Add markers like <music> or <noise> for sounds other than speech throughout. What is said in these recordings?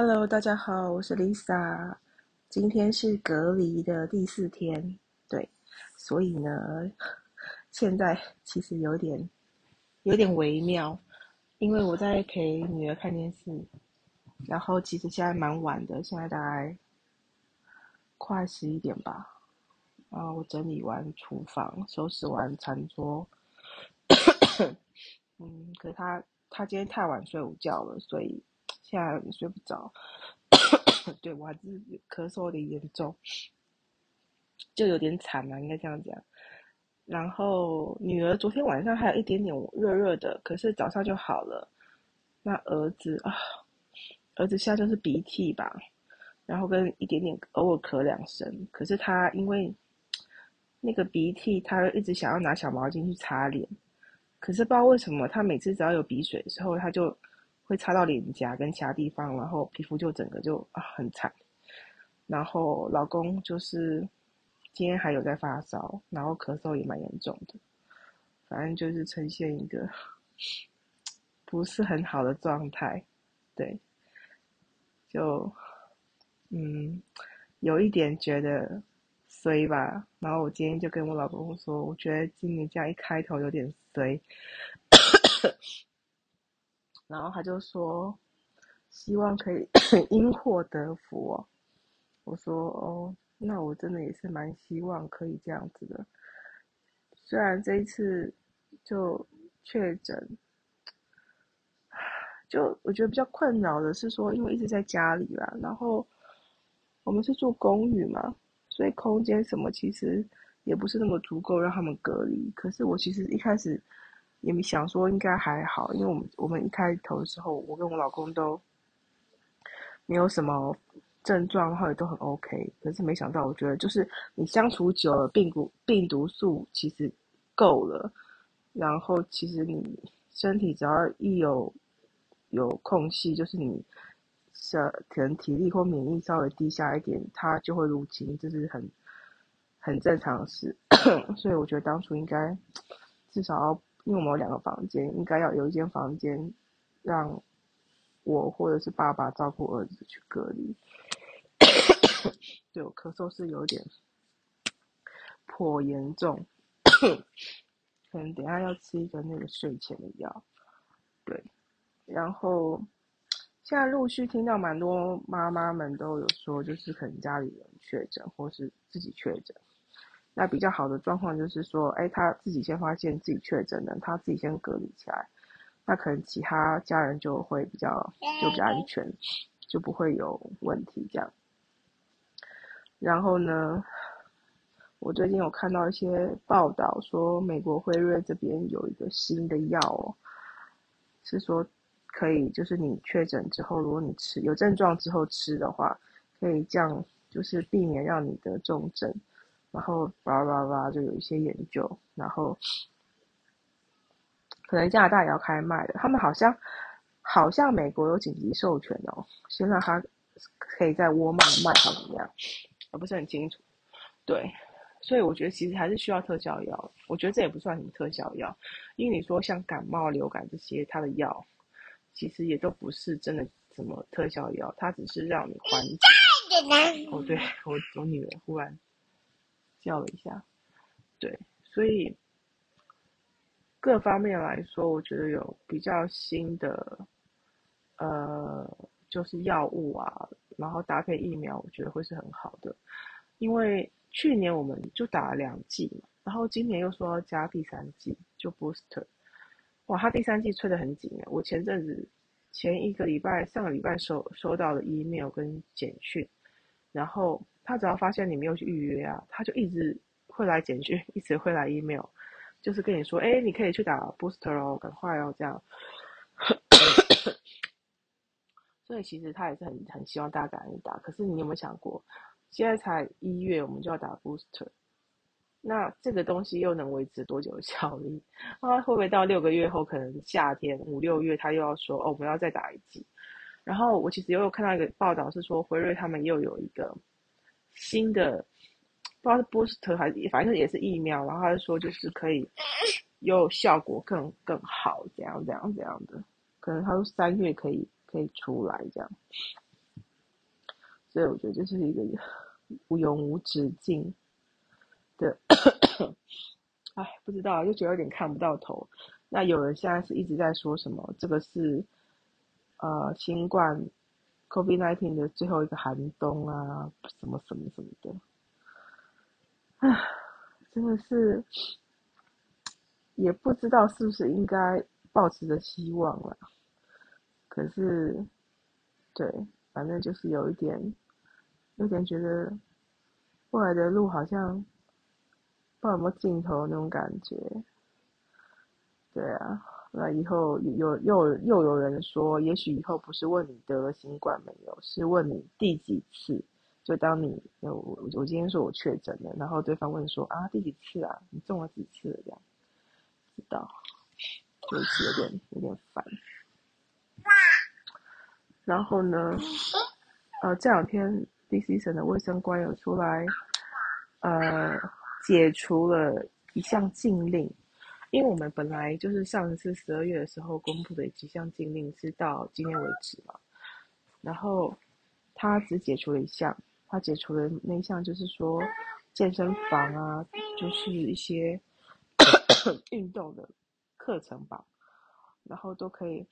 Hello，大家好，我是 Lisa。今天是隔离的第四天，对，所以呢，现在其实有点有点微妙，因为我在陪女儿看电视，然后其实现在蛮晚的，现在大概快十一点吧。然后我整理完厨房，收拾完餐桌，<coughs> 嗯，可他他今天太晚睡午觉了，所以现在睡不着。<coughs> 对，我还是咳嗽有点严重，就有点惨嘛，应该这样讲。然后女儿昨天晚上还有一点点热热的，可是早上就好了。那儿子啊，儿子现在就是鼻涕吧，然后跟一点点偶尔咳两声，可是他因为。那个鼻涕，他一直想要拿小毛巾去擦脸，可是不知道为什么，他每次只要有鼻水的时候，他就会擦到脸颊跟其他地方，然后皮肤就整个就很惨。然后老公就是今天还有在发烧，然后咳嗽也蛮严重的，反正就是呈现一个不是很好的状态，对，就嗯有一点觉得。衰吧，然后我今天就跟我老公说，我觉得今年这样一开头有点衰，然后他就说，希望可以 <coughs> 因祸得福哦。我说哦，那我真的也是蛮希望可以这样子的。虽然这一次就确诊，就我觉得比较困扰的是说，因为一直在家里啦，然后我们是住公寓嘛。所以空间什么其实也不是那么足够让他们隔离。可是我其实一开始也没想说应该还好，因为我们我们一开头的时候，我跟我老公都没有什么症状，然后也都很 OK。可是没想到，我觉得就是你相处久了，病毒病毒素其实够了，然后其实你身体只要一有有空隙，就是你。是，可能体力或免疫稍微低下一点，它就会入侵，这是很很正常的事。<coughs> 所以我觉得当初应该至少要，因为我们有两个房间，应该要有一间房间让我或者是爸爸照顾儿子去隔离。<coughs> 对，我咳嗽是有点颇严重，<coughs> 可能等下要吃一个那个睡前的药。对，然后。现在陆续听到蛮多妈妈们都有说，就是可能家里人确诊，或是自己确诊。那比较好的状况就是说，哎，他自己先发现自己确诊了，他自己先隔离起来，那可能其他家人就会比较就比较安全，就不会有问题这样。然后呢，我最近有看到一些报道说，美国辉瑞这边有一个新的药哦，是说。可以，就是你确诊之后，如果你吃有症状之后吃的话，可以这样，就是避免让你得重症。然后叭叭叭就有一些研究，然后可能加拿大也要开卖了。他们好像好像美国有紧急授权哦，先让他可以在沃尔玛卖，好怎么样？我不是很清楚。对，所以我觉得其实还是需要特效药。我觉得这也不算什么特效药，因为你说像感冒、流感这些，它的药。其实也都不是真的什么特效药，它只是让你缓解。哦，对，我我女儿忽然叫了一下，对，所以各方面来说，我觉得有比较新的，呃，就是药物啊，然后搭配疫苗，我觉得会是很好的。因为去年我们就打了两剂嘛，然后今年又说要加第三剂，就 booster。哇，他第三季催得很紧啊！我前阵子前一个礼拜、上个礼拜收收到了 email 跟简讯，然后他只要发现你没有去预约啊，他就一直会来简讯，一直会来 email，就是跟你说，哎，你可以去打 booster 哦，赶快哦，这样。<coughs> 所以其实他也是很很希望大家赶紧打，可是你有没有想过，现在才一月，我们就要打 booster？那这个东西又能维持多久的效力？啊，会不会到六个月后，可能夏天五六月，他又要说哦，我们要再打一剂？然后我其实又有看到一个报道，是说辉瑞他们又有一个新的，不知道是 booster 还是反正也是疫苗，然后他就说就是可以又效果更更好，这样这样这样的，可能他说三月可以可以出来这样。所以我觉得这是一个无永无止境的，哎，不知道，就觉得有点看不到头。那有人现在是一直在说什么？这个是呃新冠 COVID-19 的最后一个寒冬啊，什么什么什么的，唉，真的是也不知道是不是应该抱持着希望了。可是，对。反正就是有一点，有点觉得未来的路好像不知道有没有尽头那种感觉。对啊，那以后有又又有人说，也许以后不是问你得了新冠没有，是问你第几次。就当你我我今天说我确诊了，然后对方问说啊第几次啊，你中了几次这样？知道，就是有点有点烦。然后呢，呃，这两天 DC 省的卫生官有出来，呃，解除了一项禁令，因为我们本来就是上一次十二月的时候公布的几项禁令是到今天为止嘛，然后他只解除了一项，他解除了那一项就是说健身房啊，就是一些 <coughs> 运动的课程吧，然后都可以。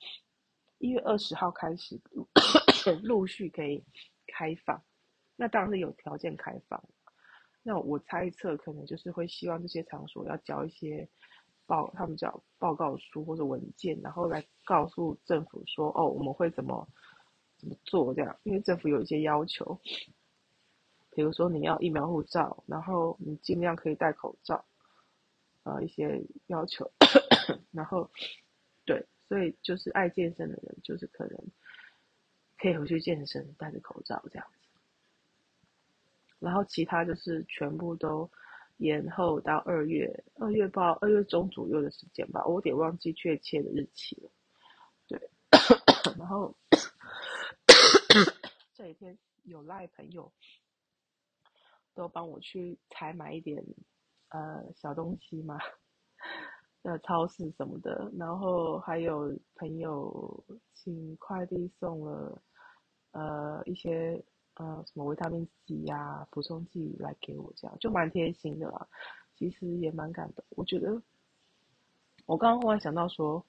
一月二十号开始，<coughs> 陆续可以开放。那当然是有条件开放。那我猜测，可能就是会希望这些场所要交一些报，他们叫报告书或者文件，然后来告诉政府说：“哦，我们会怎么怎么做这样。”因为政府有一些要求，比如说你要疫苗护照，然后你尽量可以戴口罩，呃，一些要求，<coughs> 然后对。所以就是爱健身的人，就是可能可以回去健身，戴着口罩这样子。然后其他就是全部都延后到二月，二月报二月中左右的时间吧，我有点忘记确切的日期了。对，<coughs> 然后这几天有赖朋友都帮我去采买一点呃小东西嘛。<laughs> 呃，超市什么的，然后还有朋友请快递送了，呃，一些呃什么维他命 C 呀、啊、补充剂来给我，这样就蛮贴心的啦。其实也蛮感动，我觉得，我刚刚忽然想到说，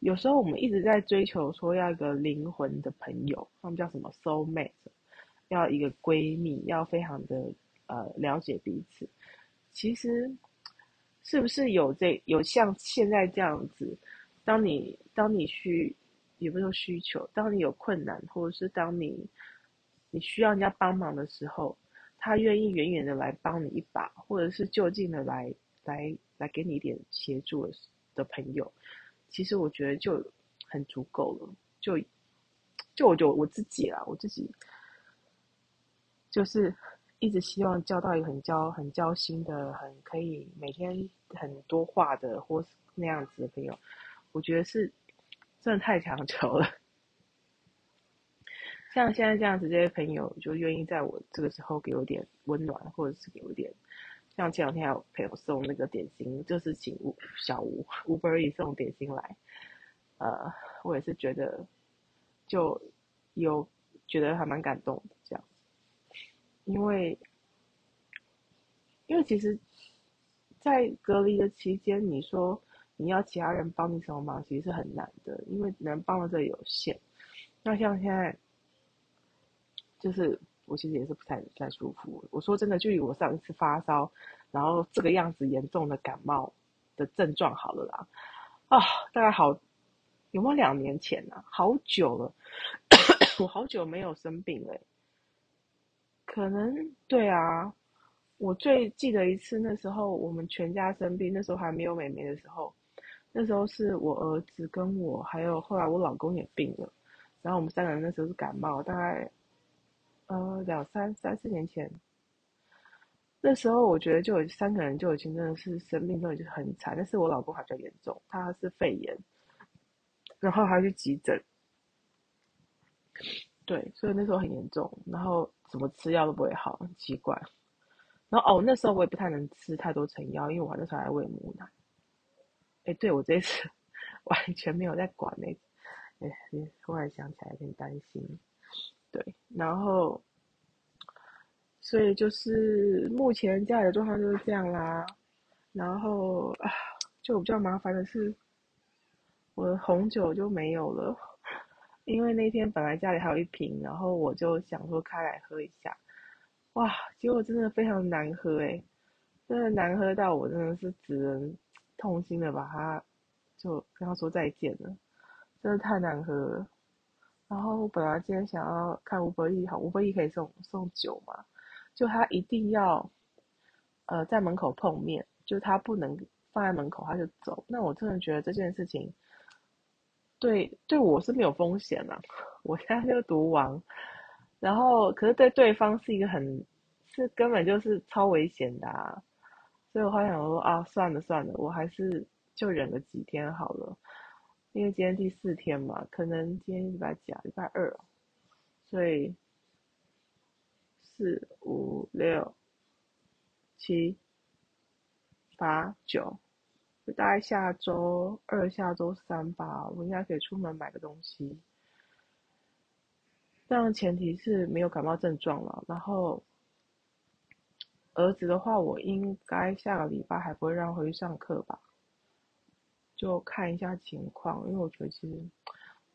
有时候我们一直在追求说要一个灵魂的朋友，他们叫什么 soul mate，要一个闺蜜，要非常的呃了解彼此，其实。是不是有这有像现在这样子？当你当你需有没有需求？当你有困难，或者是当你你需要人家帮忙的时候，他愿意远远的来帮你一把，或者是就近的来来来给你一点协助的的朋友，其实我觉得就很足够了。就就我就我自己啦，我自己就是。一直希望交到一个很交很交心的、很可以每天很多话的，或是那样子的朋友，我觉得是真的太强求了。像现在这样子，这些朋友就愿意在我这个时候给我点温暖，或者是给我点，像前两天还有朋友送那个点心，就是请吴小吴吴 bery 送点心来，呃，我也是觉得就有觉得还蛮感动的这样。因为，因为其实，在隔离的期间，你说你要其他人帮你什么忙，其实是很难的，因为能帮的这有限。那像现在，就是我其实也是不太不太舒服。我说真的，就以我上一次发烧，然后这个样子严重的感冒的症状好了啦，啊，大概好有没有两年前呢？啊？好久了，我好久没有生病了，可能对啊，我最记得一次，那时候我们全家生病，那时候还没有妹妹的时候，那时候是我儿子跟我，还有后来我老公也病了，然后我们三个人那时候是感冒，大概呃两三三四年前，那时候我觉得就有三个人就已经真的是生病都已经很惨，但是我老公还比较严重，他是肺炎，然后还去急诊。对，所以那时候很严重，然后怎么吃药都不会好，很奇怪。然后哦，那时候我也不太能吃太多成药，因为我那时候还喂母奶。哎，对，我这次 <laughs> 完全没有在管那，哎，忽然想起来有点担心。对，然后所以就是目前家里的状况就是这样啦。然后啊，就比较麻烦的是，我的红酒就没有了，因为那天本来家里还有一瓶，然后我就想说开来喝一下，哇，结果真的非常难喝诶，真的难喝到我真的是只能痛心的把它就跟他说再见了，真的太难喝了。然后我本来今天想要看 Uber Eats，好，Uber Eats 可以送送酒嘛，就他一定要呃在门口碰面。就他不能放在门口，他就走。那我真的觉得这件事情对，对我是没有风险了。<laughs> 我现在就毒王，然后可是对对方是一个很，是根本就是超危险的啊。所以我还想说啊，算了算了，我还是就忍个几天好了。因为今天第四天嘛，可能今天礼拜几啊？礼拜二，所以四五六七。八九，大概下周二、下周三吧，我应该可以出门买个东西。但前提是没有感冒症状了。然后儿子的话，我应该下个礼拜还不会让回去上课吧？就看一下情况，因为我觉得其实，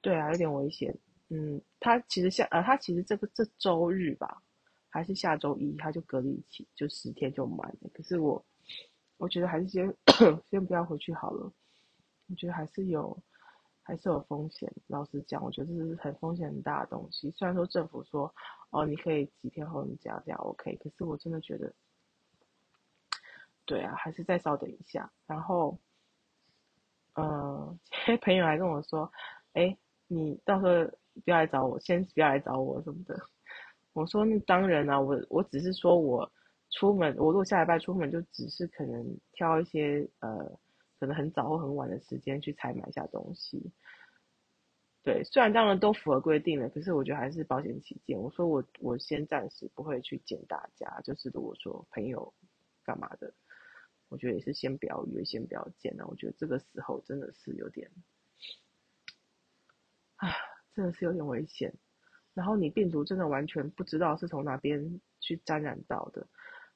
对啊，有点危险。嗯，他其实下呃，他其实这个这周日吧，还是下周一他就隔离期，就十天就满了。可是我。我觉得还是先先不要回去好了。我觉得还是有，还是有风险。老实讲，我觉得这是很风险很大的东西。虽然说政府说，哦，你可以几天后你这样这样 OK，可是我真的觉得，对啊，还是再稍等一下。然后，呃，<laughs> 些朋友还跟我说，哎，你到时候不要来找我，先不要来找我什么的。我说那当然啊，我我只是说我。出门，我如果下礼拜出门，就只是可能挑一些呃，可能很早或很晚的时间去采买一下东西。对，虽然当然都符合规定了，可是我觉得还是保险起见。我说我我先暂时不会去见大家，就是如果说朋友干嘛的，我觉得也是先不要约，先不要见了。我觉得这个时候真的是有点，啊，真的是有点危险。然后你病毒真的完全不知道是从哪边去沾染到的。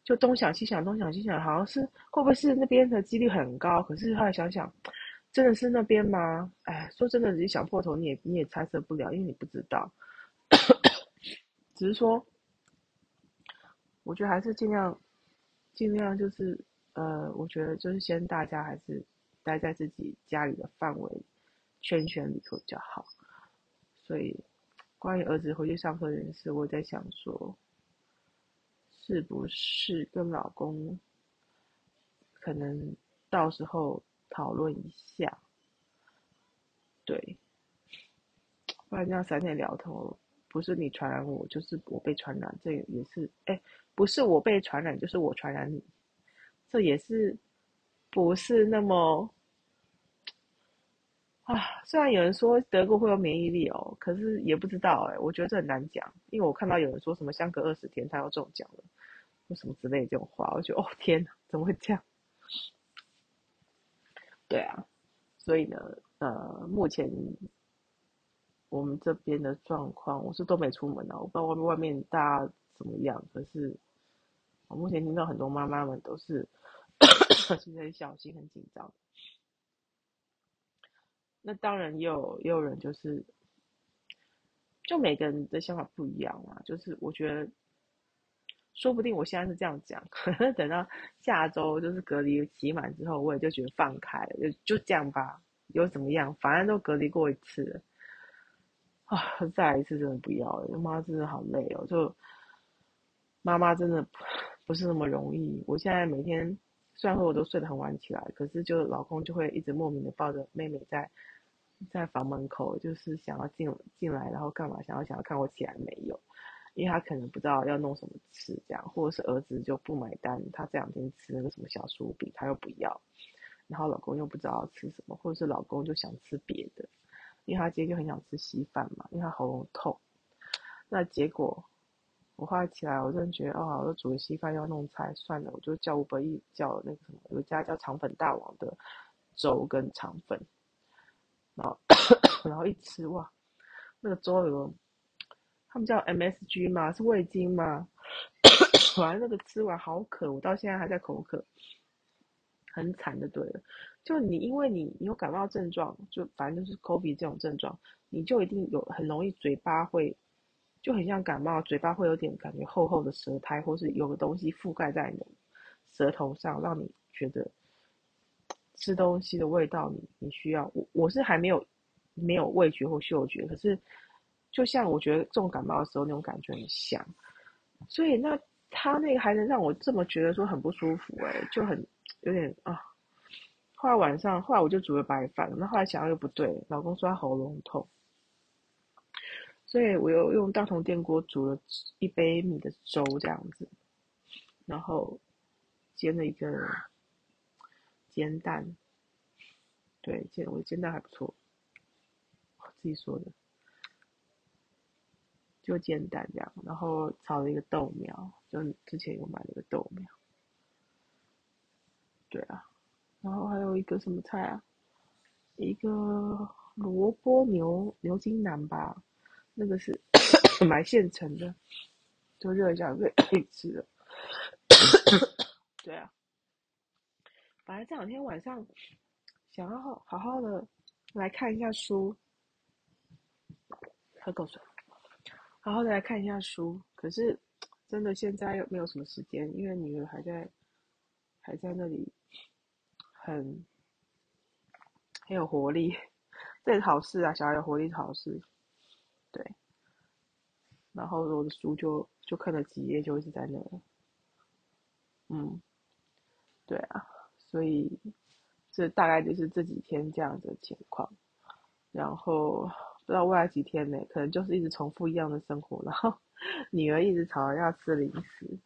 就东想西想，东想西想，好像是会不会是那边的几率很高？可是后来想想，真的是那边吗？哎，说真的，你想破头你也你也猜测不了，因为你不知道。<coughs> 只是说，我觉得还是尽量尽量就是呃，我觉得就是先大家还是待在自己家里的范围圈圈里头比较好。所以，关于儿子回去上课这件事，我在想说。是不是跟老公可能到时候讨论一下？对，不然这样三天聊头，不是你传染我，就是我被传染，这也是哎，不是我被传染，就是我传染你，这也是不是那么啊？虽然有人说德国会有免疫力哦，可是也不知道哎，我觉得这很难讲，因为我看到有人说什么相隔二十天他要中奖了。什么之类的这种话，我觉得哦天哪，怎么会这样？对啊，所以呢，呃，目前我们这边的状况，我是都没出门啊，我不知道外面外面大家怎么样。可是我目前听到很多妈妈们都是现在很小心、很紧张。那当然也有也有人就是，就每个人的想法不一样啊，就是我觉得。说不定我现在是这样讲，<laughs> 可能等到下周就是隔离期满之后，我也就觉得放开了，就就这样吧，又怎么样？反正都隔离过一次了，啊，再来一次真的不要了，妈真的好累哦，就妈妈真的不是那么容易。我现在每天虽然说我都睡得很晚起来，可是就老公就会一直莫名的抱着妹妹在在房门口，就是想要进进来，然后干嘛？想要想要看我起来没有。因为他可能不知道要弄什么吃，这样，或者是儿子就不买单，他这两天吃那个什么小酥饼，他又不要，然后老公又不知道要吃什么，或者是老公就想吃别的，因为他今天就很想吃稀饭嘛，因为他喉咙痛。那结果我后来起来，我真的觉得哦，我煮的稀饭要弄菜，算了，我就叫 Uber Eats 叫那个什么，有一家叫肠粉大王的粥跟肠粉，然后然后一吃哇，那个粥有。他们叫 MSG 吗？是味精吗？<coughs> 完那个吃完好渴，我到现在还在口渴，很惨的，对了。就你因为你你有感冒症状，就反正就是 COVID 这种症状，你就一定有很容易嘴巴会就很像感冒，嘴巴会有点感觉厚厚的舌苔，或是有个东西覆盖在你舌头上，让你觉得吃东西的味道你你需要。我我是还没有没有味觉或嗅觉，可是就像我觉得重感冒的时候那种感觉很像，所以那。他那个还能让我这么觉得说很不舒服哎、就很有点啊。后来晚上，后来我就煮了白饭，那后来想想又不对，老公说他喉咙痛，所以我又用大同电锅煮了一杯米的粥这样子，然后煎了一个煎蛋，对，煎我煎蛋还不错，我自己说的。就煎蛋这样，然后炒了一个豆苗，就之前有买了一个豆苗。对啊，然后还有一个什么菜啊？一个萝卜牛牛筋腩吧，那个是买现成的，就热一下就可以吃了。对啊，本来这两天晚上想要好好的来看一下书，喝口水。好好的来看一下书，可是真的现在又没有什么时间，因为女儿还在还在那里很很有活力，<laughs> 这是好事啊，小孩有活力是好事，然后我的书就就看了几页，就一直在那，嗯，对啊，所以这大概就是这几天这样的情况，然后。不知道未来几天呢，可能就是一直重复一样的生活，然后女儿一直吵着要吃零食，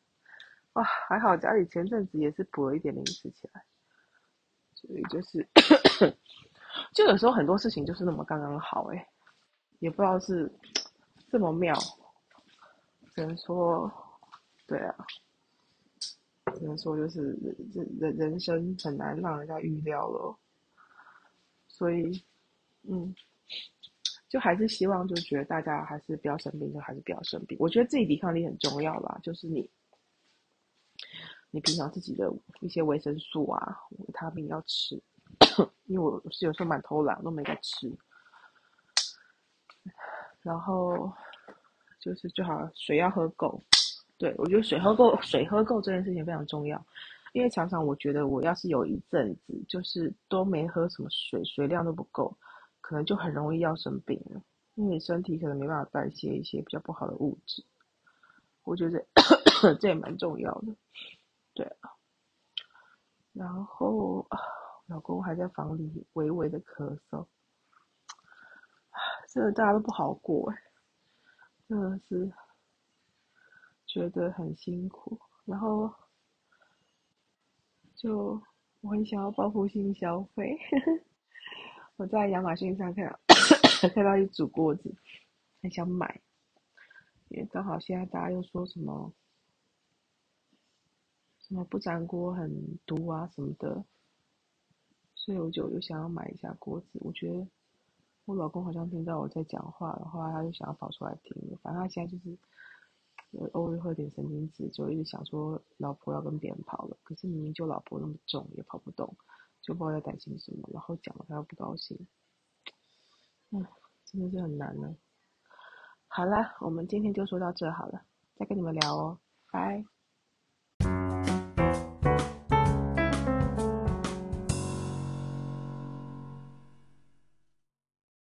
哇，还好家里前阵子也是补了一点零食起来，所以就是，<coughs> 就有时候很多事情就是那么刚刚好哎，也不知道是 <coughs> 这么妙，只能说，对啊，只能说就是人人人生很难让人家预料了，所以，嗯。就还是希望，就觉得大家还是不要生病，就还是不要生病。我觉得自己抵抗力很重要啦，就是你，你平常自己的一些维生素啊、维他命要吃，因为我是有时候蛮偷懒，都没在吃。然后就是最好水要喝够，对，我觉得水喝够，水喝够这件事情非常重要，因为常常我觉得我要是有一阵子就是都没喝什么水，水量都不够。可能就很容易要生病了，因为身体可能没办法代谢一些比较不好的物质。我觉得这 <coughs> 也蛮重要的，对啊。然后老公还在房里微微的咳嗽，真 <sighs> 的大家都不好过哎，真的是觉得很辛苦。然后就我很想要报复性消费。<laughs> 我在亚马逊上看到看到一组锅子，很想买，因为刚好现在大家又说什么什么不粘锅很毒啊什么的，所以我就又想要买一下锅子。我觉得我老公好像听到我在讲话，然后他就想要跑出来听。反正他现在就是偶尔会有点神经质，就一直想说老婆要跟别人跑了，可是明明就老婆那么重也跑不动。就不知道在担心什么，然后讲了他又不高兴，嗯，真的是很难呢。好了，我们今天就说到这好了，再跟你们聊哦，拜。